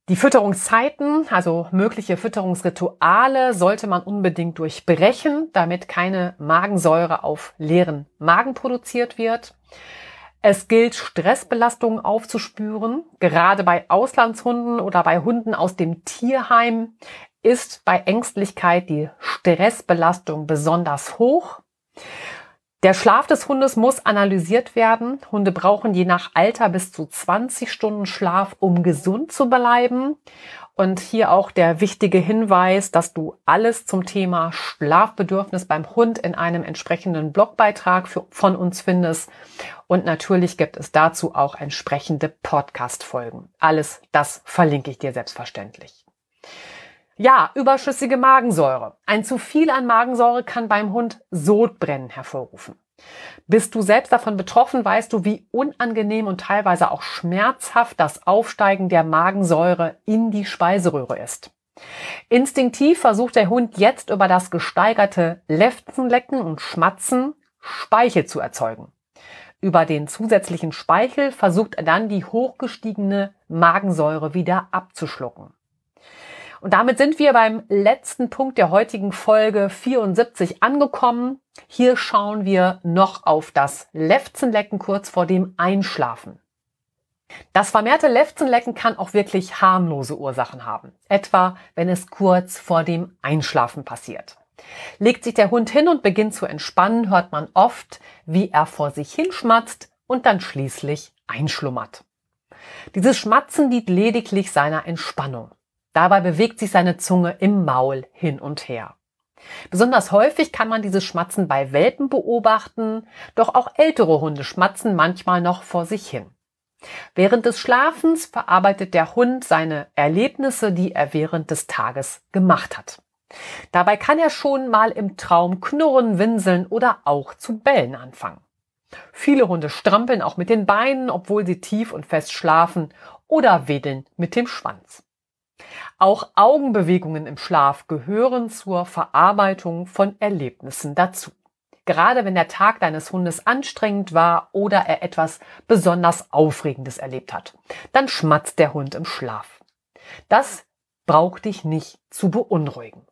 Die Fütterungszeiten, also mögliche Fütterungsrituale, sollte man unbedingt durchbrechen, damit keine Magensäure auf leeren Magen produziert wird. Es gilt, Stressbelastungen aufzuspüren. Gerade bei Auslandshunden oder bei Hunden aus dem Tierheim ist bei Ängstlichkeit die Stressbelastung besonders hoch. Der Schlaf des Hundes muss analysiert werden. Hunde brauchen je nach Alter bis zu 20 Stunden Schlaf, um gesund zu bleiben. Und hier auch der wichtige Hinweis, dass du alles zum Thema Schlafbedürfnis beim Hund in einem entsprechenden Blogbeitrag für, von uns findest. Und natürlich gibt es dazu auch entsprechende Podcast-Folgen. Alles das verlinke ich dir selbstverständlich. Ja, überschüssige Magensäure. Ein zu viel an Magensäure kann beim Hund Sodbrennen hervorrufen. Bist du selbst davon betroffen, weißt du, wie unangenehm und teilweise auch schmerzhaft das Aufsteigen der Magensäure in die Speiseröhre ist. Instinktiv versucht der Hund jetzt über das gesteigerte Lefzenlecken und Schmatzen Speichel zu erzeugen. Über den zusätzlichen Speichel versucht er dann die hochgestiegene Magensäure wieder abzuschlucken. Und damit sind wir beim letzten Punkt der heutigen Folge 74 angekommen. Hier schauen wir noch auf das Lefzenlecken kurz vor dem Einschlafen. Das vermehrte Lefzenlecken kann auch wirklich harmlose Ursachen haben, etwa wenn es kurz vor dem Einschlafen passiert. Legt sich der Hund hin und beginnt zu entspannen, hört man oft, wie er vor sich hinschmatzt und dann schließlich einschlummert. Dieses Schmatzen dient lediglich seiner Entspannung. Dabei bewegt sich seine Zunge im Maul hin und her. Besonders häufig kann man dieses Schmatzen bei Welpen beobachten, doch auch ältere Hunde schmatzen manchmal noch vor sich hin. Während des Schlafens verarbeitet der Hund seine Erlebnisse, die er während des Tages gemacht hat. Dabei kann er schon mal im Traum knurren, winseln oder auch zu bellen anfangen. Viele Hunde strampeln auch mit den Beinen, obwohl sie tief und fest schlafen oder wedeln mit dem Schwanz. Auch Augenbewegungen im Schlaf gehören zur Verarbeitung von Erlebnissen dazu. Gerade wenn der Tag deines Hundes anstrengend war oder er etwas besonders Aufregendes erlebt hat, dann schmatzt der Hund im Schlaf. Das braucht dich nicht zu beunruhigen.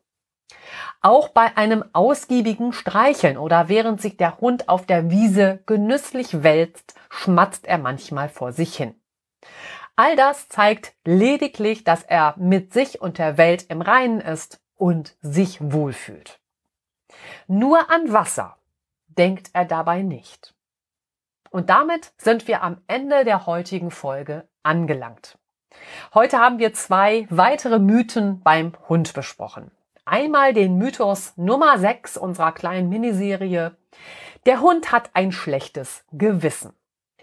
Auch bei einem ausgiebigen Streicheln oder während sich der Hund auf der Wiese genüsslich wälzt, schmatzt er manchmal vor sich hin. All das zeigt lediglich, dass er mit sich und der Welt im Reinen ist und sich wohlfühlt. Nur an Wasser denkt er dabei nicht. Und damit sind wir am Ende der heutigen Folge angelangt. Heute haben wir zwei weitere Mythen beim Hund besprochen. Einmal den Mythos Nummer 6 unserer kleinen Miniserie. Der Hund hat ein schlechtes Gewissen.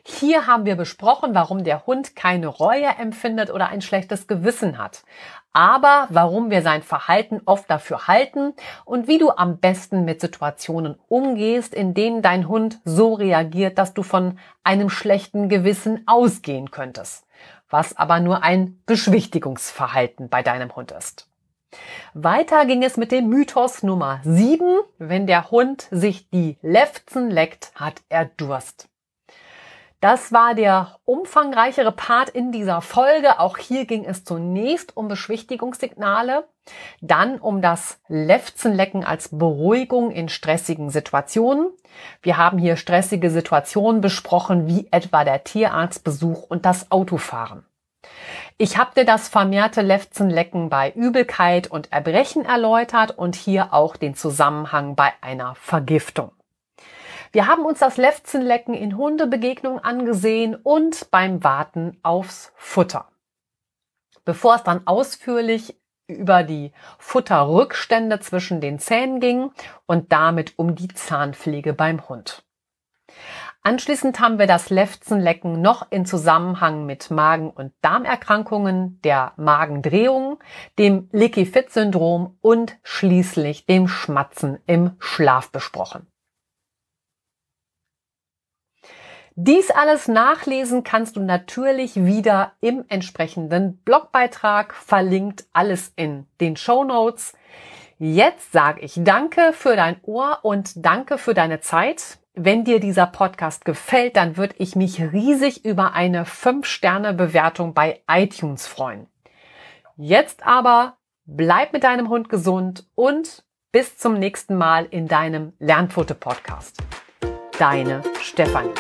Hier haben wir besprochen, warum der Hund keine Reue empfindet oder ein schlechtes Gewissen hat, aber warum wir sein Verhalten oft dafür halten und wie du am besten mit Situationen umgehst, in denen dein Hund so reagiert, dass du von einem schlechten Gewissen ausgehen könntest, was aber nur ein Beschwichtigungsverhalten bei deinem Hund ist. Weiter ging es mit dem Mythos Nummer 7. Wenn der Hund sich die Lefzen leckt, hat er Durst. Das war der umfangreichere Part in dieser Folge. Auch hier ging es zunächst um Beschwichtigungssignale, dann um das Lefzenlecken als Beruhigung in stressigen Situationen. Wir haben hier stressige Situationen besprochen, wie etwa der Tierarztbesuch und das Autofahren. Ich habe dir das vermehrte Lefzenlecken bei Übelkeit und Erbrechen erläutert und hier auch den Zusammenhang bei einer Vergiftung. Wir haben uns das Lefzenlecken in Hundebegegnungen angesehen und beim Warten aufs Futter. Bevor es dann ausführlich über die Futterrückstände zwischen den Zähnen ging und damit um die Zahnpflege beim Hund. Anschließend haben wir das Lefzenlecken noch in Zusammenhang mit Magen- und Darmerkrankungen, der Magendrehung, dem Leaky-Fit-Syndrom und schließlich dem Schmatzen im Schlaf besprochen. Dies alles nachlesen kannst du natürlich wieder im entsprechenden Blogbeitrag, verlinkt alles in den Show Notes. Jetzt sage ich danke für dein Ohr und danke für deine Zeit. Wenn dir dieser Podcast gefällt, dann würde ich mich riesig über eine 5-Sterne-Bewertung bei iTunes freuen. Jetzt aber bleib mit deinem Hund gesund und bis zum nächsten Mal in deinem Lernpfote-Podcast. Deine Stefanie.